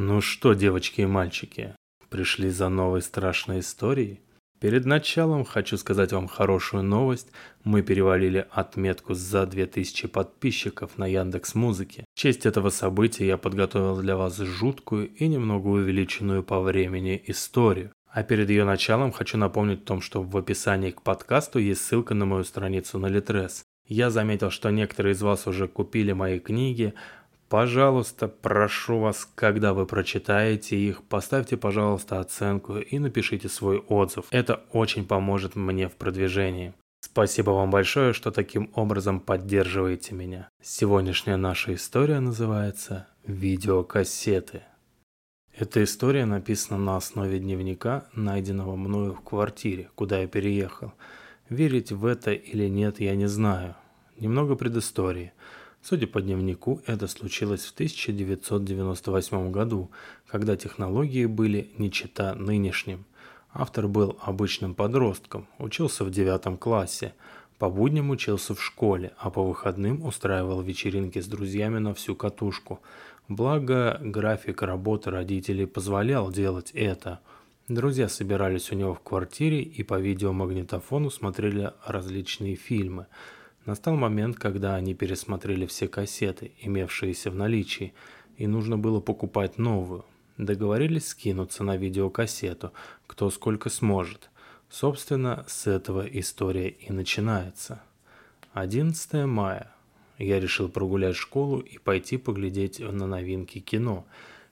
Ну что, девочки и мальчики, пришли за новой страшной историей? Перед началом хочу сказать вам хорошую новость. Мы перевалили отметку за 2000 подписчиков на Яндекс Музыке. В честь этого события я подготовил для вас жуткую и немного увеличенную по времени историю. А перед ее началом хочу напомнить о том, что в описании к подкасту есть ссылка на мою страницу на Литрес. Я заметил, что некоторые из вас уже купили мои книги, Пожалуйста, прошу вас, когда вы прочитаете их, поставьте, пожалуйста, оценку и напишите свой отзыв. Это очень поможет мне в продвижении. Спасибо вам большое, что таким образом поддерживаете меня. Сегодняшняя наша история называется «Видеокассеты». Эта история написана на основе дневника, найденного мною в квартире, куда я переехал. Верить в это или нет, я не знаю. Немного предыстории – Судя по дневнику, это случилось в 1998 году, когда технологии были не чета нынешним. Автор был обычным подростком, учился в девятом классе, по будням учился в школе, а по выходным устраивал вечеринки с друзьями на всю катушку. Благо, график работы родителей позволял делать это. Друзья собирались у него в квартире и по видеомагнитофону смотрели различные фильмы – Настал момент, когда они пересмотрели все кассеты, имевшиеся в наличии, и нужно было покупать новую. Договорились скинуться на видеокассету, кто сколько сможет. Собственно, с этого история и начинается. 11 мая. Я решил прогулять школу и пойти поглядеть на новинки кино.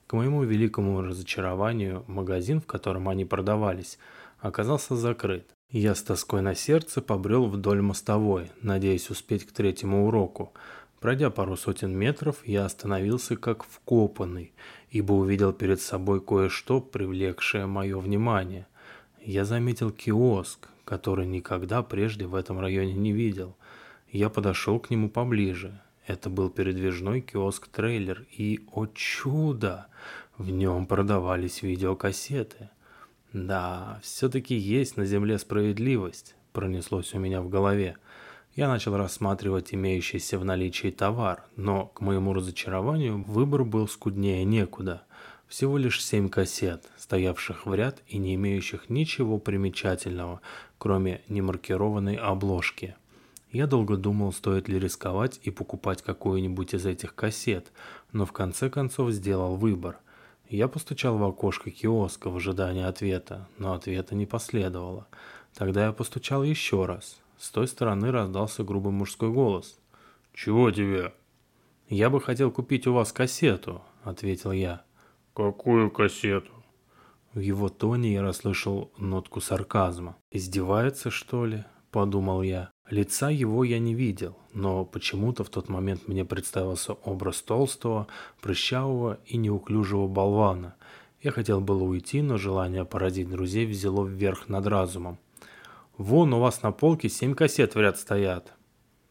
К моему великому разочарованию, магазин, в котором они продавались, оказался закрыт. Я с тоской на сердце побрел вдоль мостовой, надеясь успеть к третьему уроку. Пройдя пару сотен метров, я остановился как вкопанный, ибо увидел перед собой кое-что, привлекшее мое внимание. Я заметил киоск, который никогда прежде в этом районе не видел. Я подошел к нему поближе. Это был передвижной киоск-трейлер, и, о чудо, в нем продавались видеокассеты. Да, все-таки есть на земле справедливость, пронеслось у меня в голове. Я начал рассматривать имеющийся в наличии товар, но, к моему разочарованию, выбор был скуднее некуда. Всего лишь семь кассет, стоявших в ряд и не имеющих ничего примечательного, кроме немаркированной обложки. Я долго думал, стоит ли рисковать и покупать какую-нибудь из этих кассет, но в конце концов сделал выбор – я постучал в окошко киоска в ожидании ответа, но ответа не последовало. Тогда я постучал еще раз. С той стороны раздался грубый мужской голос. «Чего тебе?» «Я бы хотел купить у вас кассету», — ответил я. «Какую кассету?» В его тоне я расслышал нотку сарказма. «Издевается, что ли?» – подумал я. Лица его я не видел, но почему-то в тот момент мне представился образ толстого, прыщавого и неуклюжего болвана. Я хотел было уйти, но желание поразить друзей взяло вверх над разумом. «Вон у вас на полке семь кассет в ряд стоят».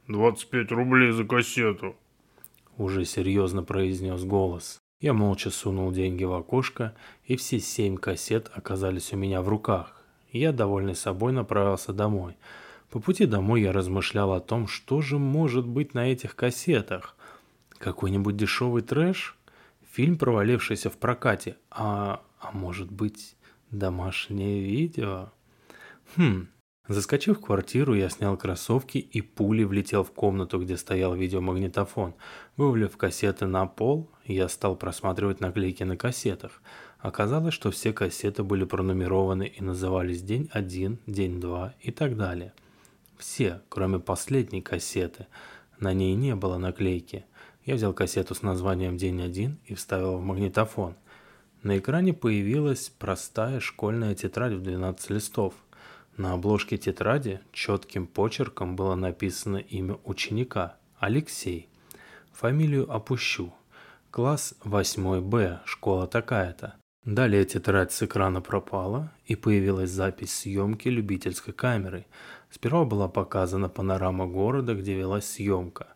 «Двадцать пять рублей за кассету», — уже серьезно произнес голос. Я молча сунул деньги в окошко, и все семь кассет оказались у меня в руках. Я, довольный собой, направился домой — по пути домой я размышлял о том, что же может быть на этих кассетах. Какой-нибудь дешевый трэш? Фильм, провалившийся в прокате? А, а может быть, домашнее видео? Хм, Заскочив в квартиру, я снял кроссовки и пулей влетел в комнату, где стоял видеомагнитофон. Вывалив кассеты на пол, я стал просматривать наклейки на кассетах. Оказалось, что все кассеты были пронумерованы и назывались «День 1», «День 2» и так далее – все, кроме последней кассеты. На ней не было наклейки. Я взял кассету с названием «День один» и вставил в магнитофон. На экране появилась простая школьная тетрадь в 12 листов. На обложке тетради четким почерком было написано имя ученика – Алексей. Фамилию опущу. Класс 8Б, школа такая-то. Далее тетрадь с экрана пропала, и появилась запись съемки любительской камерой – Сперва была показана панорама города, где велась съемка.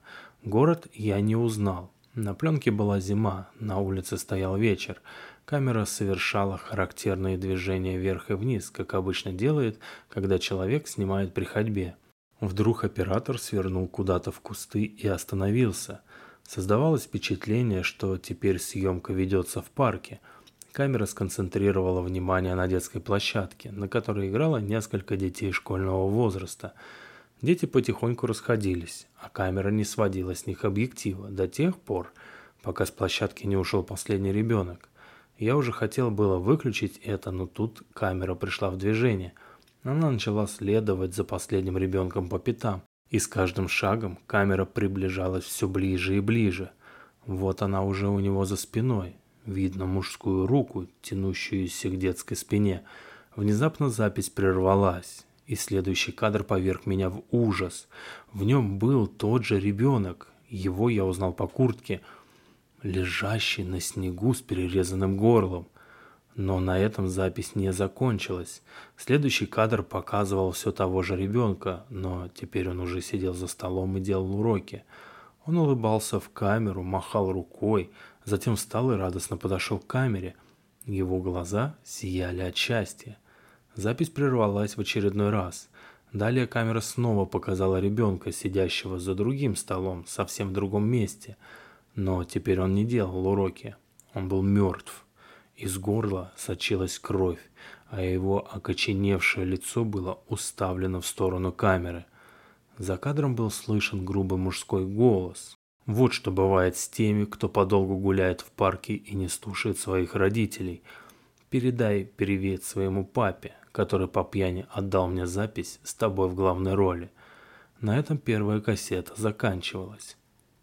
Город я не узнал. На пленке была зима, на улице стоял вечер. Камера совершала характерные движения вверх и вниз, как обычно делает, когда человек снимает при ходьбе. Вдруг оператор свернул куда-то в кусты и остановился. Создавалось впечатление, что теперь съемка ведется в парке – Камера сконцентрировала внимание на детской площадке, на которой играло несколько детей школьного возраста. Дети потихоньку расходились, а камера не сводила с них объектива до тех пор, пока с площадки не ушел последний ребенок. Я уже хотел было выключить это, но тут камера пришла в движение. Она начала следовать за последним ребенком по пятам, и с каждым шагом камера приближалась все ближе и ближе. Вот она уже у него за спиной. Видно мужскую руку, тянущуюся к детской спине. Внезапно запись прервалась, и следующий кадр поверг меня в ужас. В нем был тот же ребенок. Его я узнал по куртке – лежащий на снегу с перерезанным горлом. Но на этом запись не закончилась. Следующий кадр показывал все того же ребенка, но теперь он уже сидел за столом и делал уроки. Он улыбался в камеру, махал рукой, затем встал и радостно подошел к камере. Его глаза сияли от счастья. Запись прервалась в очередной раз. Далее камера снова показала ребенка, сидящего за другим столом, совсем в другом месте – но теперь он не делал уроки. Он был мертв. Из горла сочилась кровь, а его окоченевшее лицо было уставлено в сторону камеры. За кадром был слышен грубый мужской голос. Вот что бывает с теми, кто подолгу гуляет в парке и не слушает своих родителей. Передай привет своему папе, который по пьяни отдал мне запись с тобой в главной роли. На этом первая кассета заканчивалась.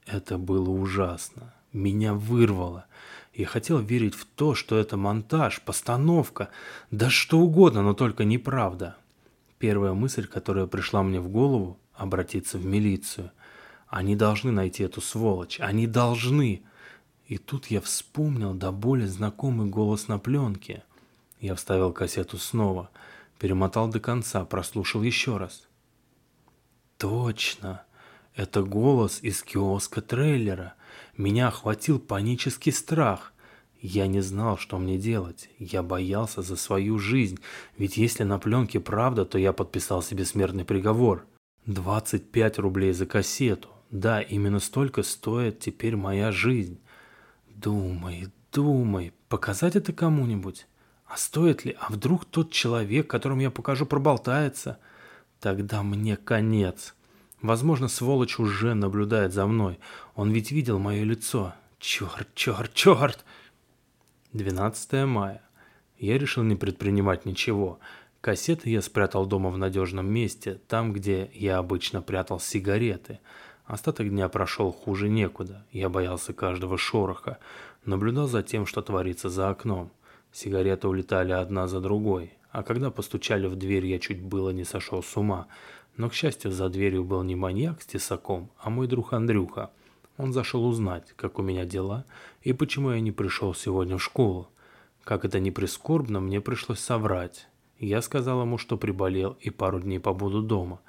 Это было ужасно. Меня вырвало. Я хотел верить в то, что это монтаж, постановка, да что угодно, но только неправда. Первая мысль, которая пришла мне в голову – обратиться в милицию. Они должны найти эту сволочь. Они должны. И тут я вспомнил до боли знакомый голос на пленке. Я вставил кассету снова, перемотал до конца, прослушал еще раз. Точно. Это голос из киоска трейлера. Меня охватил панический страх. Я не знал, что мне делать. Я боялся за свою жизнь, ведь если на пленке правда, то я подписал себе смертный приговор. 25 рублей за кассету. Да, именно столько стоит теперь моя жизнь. Думай, думай, показать это кому-нибудь? А стоит ли? А вдруг тот человек, которому я покажу, проболтается? Тогда мне конец. Возможно, сволочь уже наблюдает за мной. Он ведь видел мое лицо. Черт, черт, черт! 12 мая. Я решил не предпринимать ничего. Кассеты я спрятал дома в надежном месте, там, где я обычно прятал сигареты. Остаток дня прошел хуже некуда. Я боялся каждого шороха. Наблюдал за тем, что творится за окном. Сигареты улетали одна за другой. А когда постучали в дверь, я чуть было не сошел с ума. Но, к счастью, за дверью был не маньяк с тесаком, а мой друг Андрюха. Он зашел узнать, как у меня дела и почему я не пришел сегодня в школу. Как это ни прискорбно, мне пришлось соврать. Я сказал ему, что приболел и пару дней побуду дома.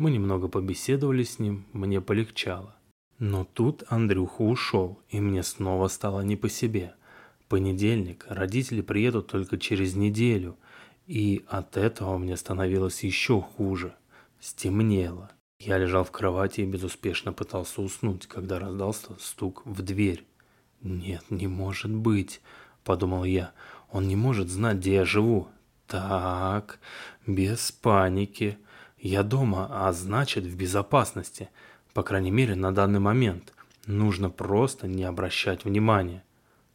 Мы немного побеседовали с ним, мне полегчало. Но тут Андрюха ушел, и мне снова стало не по себе. Понедельник, родители приедут только через неделю, и от этого мне становилось еще хуже. Стемнело. Я лежал в кровати и безуспешно пытался уснуть, когда раздался стук в дверь. «Нет, не может быть», — подумал я. «Он не может знать, где я живу». «Так, без паники. Я дома, а значит, в безопасности. По крайней мере, на данный момент. Нужно просто не обращать внимания».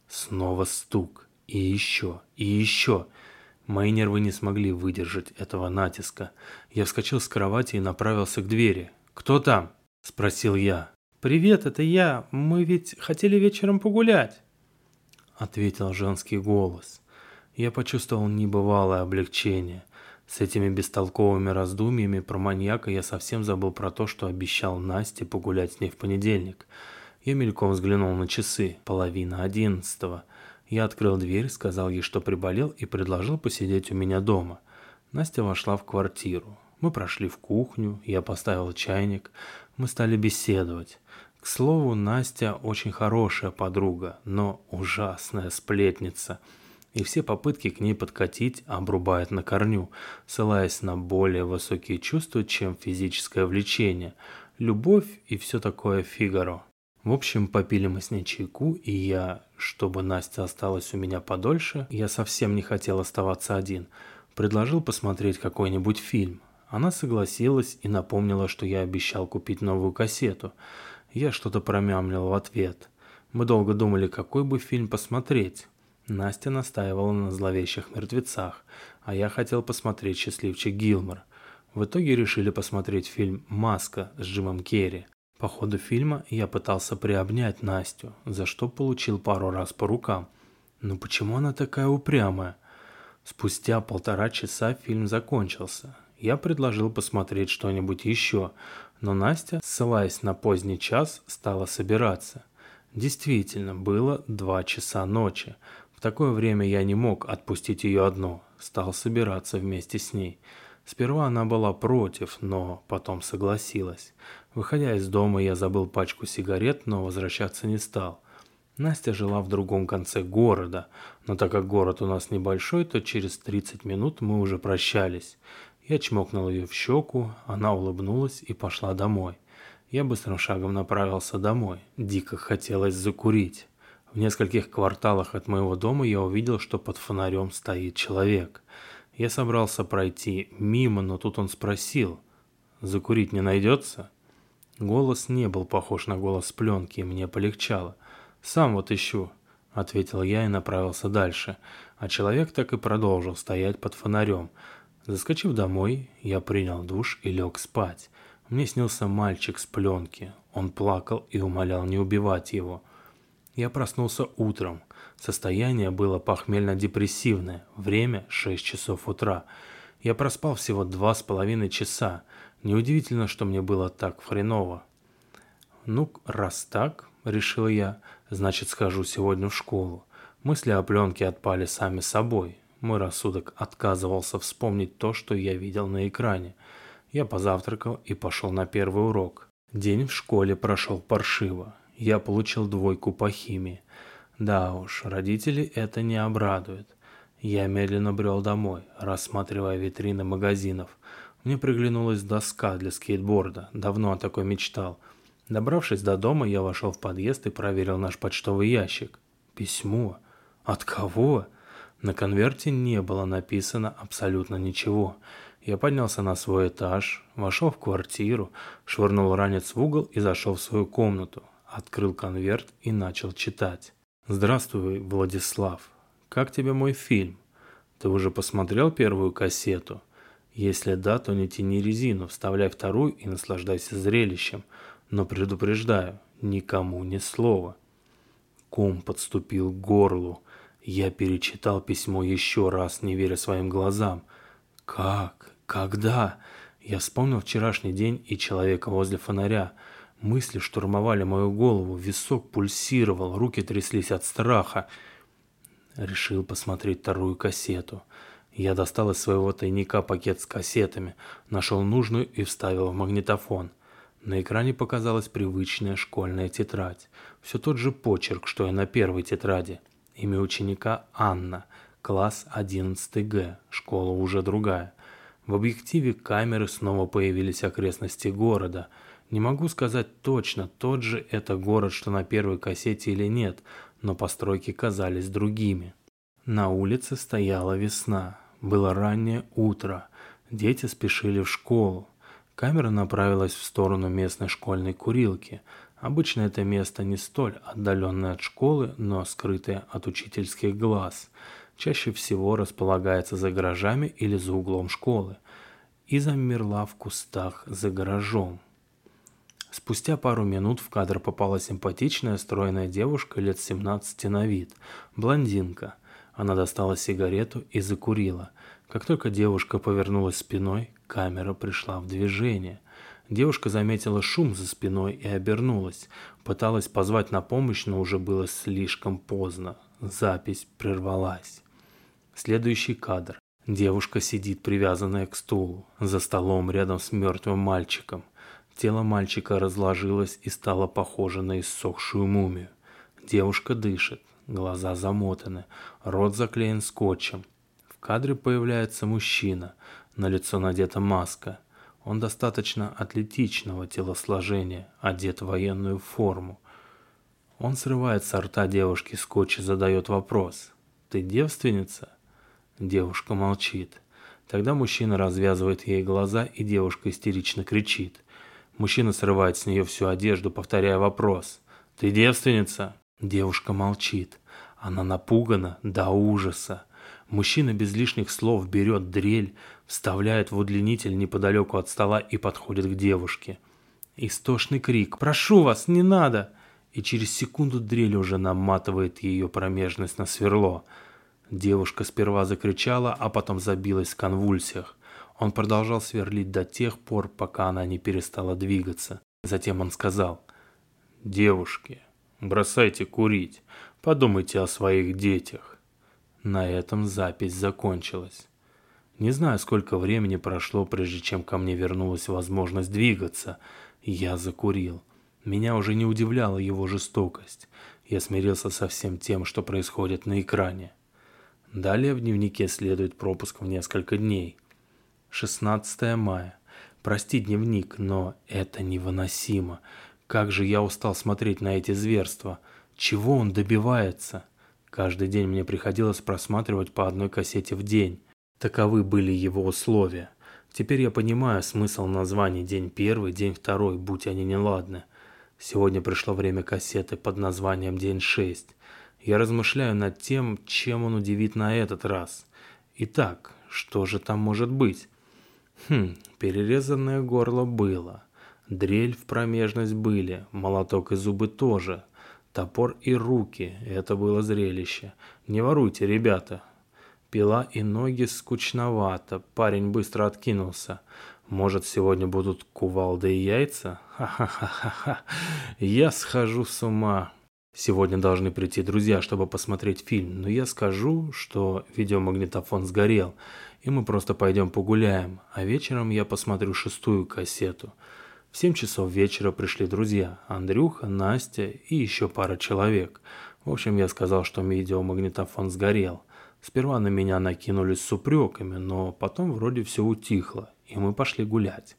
Снова стук. И еще, и еще. Мои нервы не смогли выдержать этого натиска. Я вскочил с кровати и направился к двери. «Кто там?» – спросил я. «Привет, это я. Мы ведь хотели вечером погулять», – ответил женский голос. Я почувствовал небывалое облегчение. С этими бестолковыми раздумьями про маньяка я совсем забыл про то, что обещал Насте погулять с ней в понедельник. Я мельком взглянул на часы. Половина одиннадцатого – я открыл дверь, сказал ей, что приболел, и предложил посидеть у меня дома. Настя вошла в квартиру. Мы прошли в кухню, я поставил чайник, мы стали беседовать. К слову, Настя очень хорошая подруга, но ужасная сплетница. И все попытки к ней подкатить обрубает на корню, ссылаясь на более высокие чувства, чем физическое влечение, любовь и все такое Фигаро. В общем, попили мы с ней чайку, и я, чтобы Настя осталась у меня подольше, я совсем не хотел оставаться один, предложил посмотреть какой-нибудь фильм. Она согласилась и напомнила, что я обещал купить новую кассету. Я что-то промямлил в ответ. Мы долго думали, какой бы фильм посмотреть. Настя настаивала на зловещих мертвецах, а я хотел посмотреть «Счастливчик Гилмор». В итоге решили посмотреть фильм «Маска» с Джимом Керри. По ходу фильма я пытался приобнять Настю, за что получил пару раз по рукам. Но почему она такая упрямая? Спустя полтора часа фильм закончился. Я предложил посмотреть что-нибудь еще, но Настя, ссылаясь на поздний час, стала собираться. Действительно, было два часа ночи. Такое время я не мог отпустить ее одну, стал собираться вместе с ней. Сперва она была против, но потом согласилась. Выходя из дома, я забыл пачку сигарет, но возвращаться не стал. Настя жила в другом конце города, но так как город у нас небольшой, то через 30 минут мы уже прощались. Я чмокнул ее в щеку, она улыбнулась и пошла домой. Я быстрым шагом направился домой. Дико хотелось закурить. В нескольких кварталах от моего дома я увидел, что под фонарем стоит человек. Я собрался пройти мимо, но тут он спросил, «Закурить не найдется?» Голос не был похож на голос пленки, и мне полегчало. «Сам вот ищу», — ответил я и направился дальше, а человек так и продолжил стоять под фонарем. Заскочив домой, я принял душ и лег спать. Мне снился мальчик с пленки. Он плакал и умолял не убивать его. Я проснулся утром. Состояние было похмельно-депрессивное. Время 6 часов утра. Я проспал всего два с половиной часа. Неудивительно, что мне было так хреново. Ну, раз так, решил я, значит схожу сегодня в школу. Мысли о пленке отпали сами собой. Мой рассудок отказывался вспомнить то, что я видел на экране. Я позавтракал и пошел на первый урок. День в школе прошел паршиво я получил двойку по химии. Да уж, родители это не обрадует. Я медленно брел домой, рассматривая витрины магазинов. Мне приглянулась доска для скейтборда, давно о такой мечтал. Добравшись до дома, я вошел в подъезд и проверил наш почтовый ящик. Письмо? От кого? На конверте не было написано абсолютно ничего. Я поднялся на свой этаж, вошел в квартиру, швырнул ранец в угол и зашел в свою комнату открыл конверт и начал читать. «Здравствуй, Владислав. Как тебе мой фильм? Ты уже посмотрел первую кассету? Если да, то не тяни резину, вставляй вторую и наслаждайся зрелищем. Но предупреждаю, никому ни слова». Ком подступил к горлу. Я перечитал письмо еще раз, не веря своим глазам. «Как? Когда?» Я вспомнил вчерашний день и человека возле фонаря – Мысли штурмовали мою голову, висок пульсировал, руки тряслись от страха. Решил посмотреть вторую кассету. Я достал из своего тайника пакет с кассетами, нашел нужную и вставил в магнитофон. На экране показалась привычная школьная тетрадь. Все тот же почерк, что и на первой тетради. Имя ученика Анна, класс 11 Г, школа уже другая. В объективе камеры снова появились окрестности города – не могу сказать точно, тот же это город, что на первой кассете или нет, но постройки казались другими. На улице стояла весна. Было раннее утро. Дети спешили в школу. Камера направилась в сторону местной школьной курилки. Обычно это место не столь отдаленное от школы, но скрытое от учительских глаз. Чаще всего располагается за гаражами или за углом школы. И замерла в кустах за гаражом. Спустя пару минут в кадр попала симпатичная стройная девушка лет 17 на вид, блондинка. Она достала сигарету и закурила. Как только девушка повернулась спиной, камера пришла в движение. Девушка заметила шум за спиной и обернулась. Пыталась позвать на помощь, но уже было слишком поздно. Запись прервалась. Следующий кадр. Девушка сидит привязанная к стулу, за столом рядом с мертвым мальчиком – Тело мальчика разложилось и стало похоже на иссохшую мумию. Девушка дышит, глаза замотаны, рот заклеен скотчем. В кадре появляется мужчина, на лицо надета маска. Он достаточно атлетичного телосложения, одет в военную форму. Он срывает с рта девушки скотч и задает вопрос. «Ты девственница?» Девушка молчит. Тогда мужчина развязывает ей глаза, и девушка истерично кричит. Мужчина срывает с нее всю одежду, повторяя вопрос. «Ты девственница?» Девушка молчит. Она напугана до ужаса. Мужчина без лишних слов берет дрель, вставляет в удлинитель неподалеку от стола и подходит к девушке. Истошный крик «Прошу вас, не надо!» И через секунду дрель уже наматывает ее промежность на сверло. Девушка сперва закричала, а потом забилась в конвульсиях. Он продолжал сверлить до тех пор, пока она не перестала двигаться. Затем он сказал «Девушки, бросайте курить, подумайте о своих детях». На этом запись закончилась. Не знаю, сколько времени прошло, прежде чем ко мне вернулась возможность двигаться. Я закурил. Меня уже не удивляла его жестокость. Я смирился со всем тем, что происходит на экране. Далее в дневнике следует пропуск в несколько дней. 16 мая. Прости, дневник, но это невыносимо. Как же я устал смотреть на эти зверства. Чего он добивается? Каждый день мне приходилось просматривать по одной кассете в день. Таковы были его условия. Теперь я понимаю смысл названий «День первый», «День второй», будь они неладны. Сегодня пришло время кассеты под названием «День шесть». Я размышляю над тем, чем он удивит на этот раз. Итак, что же там может быть? Хм, перерезанное горло было. Дрель в промежность были, молоток и зубы тоже – Топор и руки – это было зрелище. Не воруйте, ребята. Пила и ноги скучновато. Парень быстро откинулся. Может, сегодня будут кувалды и яйца? Ха-ха-ха-ха. Я схожу с ума. Сегодня должны прийти друзья, чтобы посмотреть фильм, но я скажу, что видеомагнитофон сгорел, и мы просто пойдем погуляем, а вечером я посмотрю шестую кассету – в 7 часов вечера пришли друзья – Андрюха, Настя и еще пара человек. В общем, я сказал, что видеомагнитофон сгорел. Сперва на меня накинулись с упреками, но потом вроде все утихло, и мы пошли гулять.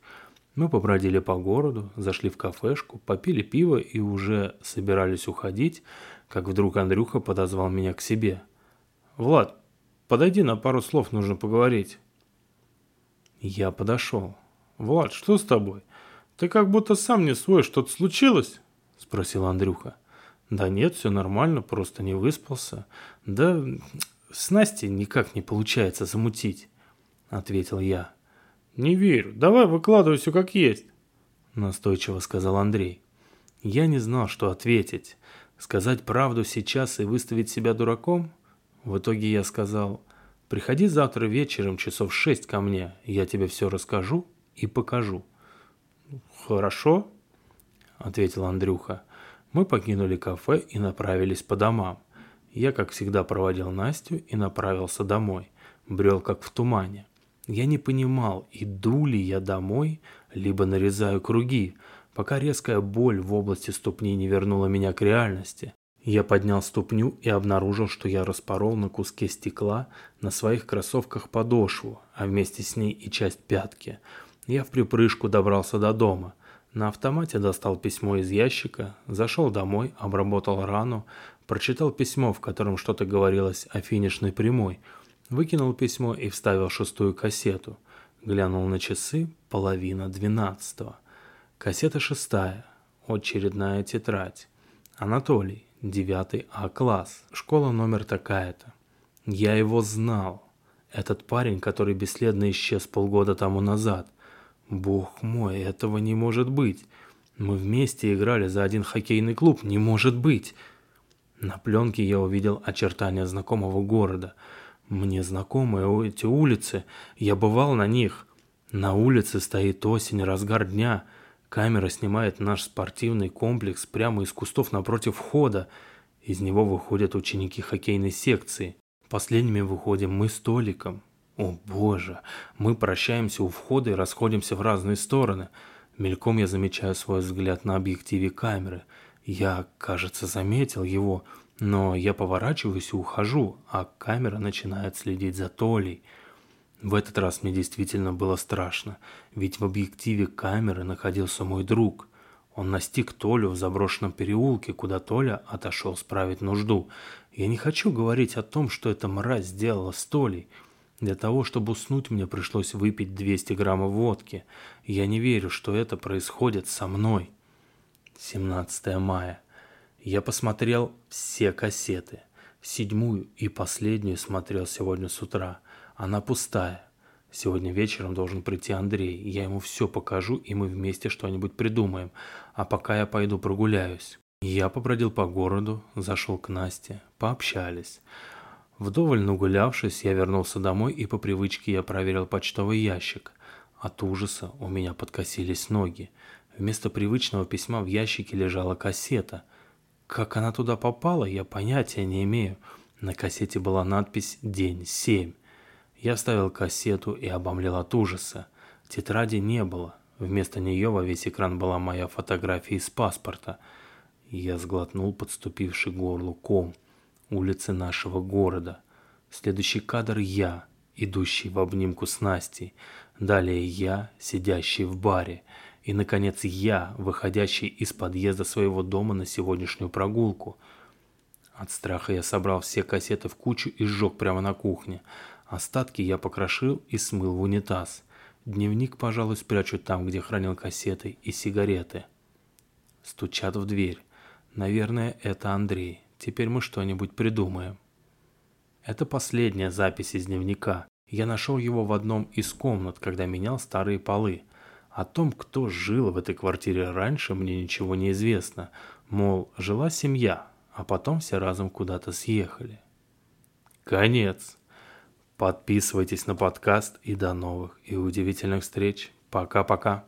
Мы побродили по городу, зашли в кафешку, попили пиво и уже собирались уходить, как вдруг Андрюха подозвал меня к себе. «Влад, подойди, на пару слов нужно поговорить». Я подошел. «Влад, что с тобой?» «Ты как будто сам не свой, что-то случилось?» – спросил Андрюха. «Да нет, все нормально, просто не выспался. Да с Настей никак не получается замутить», – ответил я. «Не верю. Давай выкладывай все как есть», – настойчиво сказал Андрей. Я не знал, что ответить. Сказать правду сейчас и выставить себя дураком? В итоге я сказал, приходи завтра вечером часов шесть ко мне, я тебе все расскажу и покажу. «Хорошо», — ответил Андрюха. Мы покинули кафе и направились по домам. Я, как всегда, проводил Настю и направился домой. Брел как в тумане. Я не понимал, иду ли я домой, либо нарезаю круги, пока резкая боль в области ступни не вернула меня к реальности. Я поднял ступню и обнаружил, что я распорол на куске стекла на своих кроссовках подошву, а вместе с ней и часть пятки – я в припрыжку добрался до дома. На автомате достал письмо из ящика, зашел домой, обработал рану, прочитал письмо, в котором что-то говорилось о финишной прямой, выкинул письмо и вставил шестую кассету. Глянул на часы, половина двенадцатого. Кассета шестая, очередная тетрадь. Анатолий, девятый А-класс, школа номер такая-то. Я его знал. Этот парень, который бесследно исчез полгода тому назад. Бог мой, этого не может быть. Мы вместе играли за один хоккейный клуб, не может быть. На пленке я увидел очертания знакомого города. Мне знакомы эти улицы, я бывал на них. На улице стоит осень, разгар дня. Камера снимает наш спортивный комплекс прямо из кустов напротив входа. Из него выходят ученики хоккейной секции. Последними выходим мы с Толиком. О боже, мы прощаемся у входа и расходимся в разные стороны. Мельком я замечаю свой взгляд на объективе камеры. Я, кажется, заметил его, но я поворачиваюсь и ухожу, а камера начинает следить за Толей. В этот раз мне действительно было страшно, ведь в объективе камеры находился мой друг. Он настиг Толю в заброшенном переулке, куда Толя отошел справить нужду. Я не хочу говорить о том, что эта мразь сделала с Толей. Для того, чтобы уснуть, мне пришлось выпить 200 граммов водки. Я не верю, что это происходит со мной. 17 мая. Я посмотрел все кассеты. Седьмую и последнюю смотрел сегодня с утра. Она пустая. Сегодня вечером должен прийти Андрей. Я ему все покажу, и мы вместе что-нибудь придумаем. А пока я пойду прогуляюсь. Я побродил по городу, зашел к Насте, пообщались. Вдоволь нагулявшись, я вернулся домой и по привычке я проверил почтовый ящик. От ужаса у меня подкосились ноги. Вместо привычного письма в ящике лежала кассета. Как она туда попала, я понятия не имею. На кассете была надпись «День 7». Я вставил кассету и обомлел от ужаса. Тетради не было. Вместо нее во весь экран была моя фотография из паспорта. Я сглотнул подступивший горлу ком – улицы нашего города. Следующий кадр я, идущий в обнимку с Настей. Далее я, сидящий в баре. И, наконец, я, выходящий из подъезда своего дома на сегодняшнюю прогулку. От страха я собрал все кассеты в кучу и сжег прямо на кухне. Остатки я покрошил и смыл в унитаз. Дневник, пожалуй, спрячу там, где хранил кассеты и сигареты. Стучат в дверь. Наверное, это Андрей. Теперь мы что-нибудь придумаем. Это последняя запись из дневника. Я нашел его в одном из комнат, когда менял старые полы. О том, кто жил в этой квартире раньше, мне ничего не известно. Мол, жила семья, а потом все разом куда-то съехали. Конец. Подписывайтесь на подкаст и до новых и удивительных встреч. Пока-пока.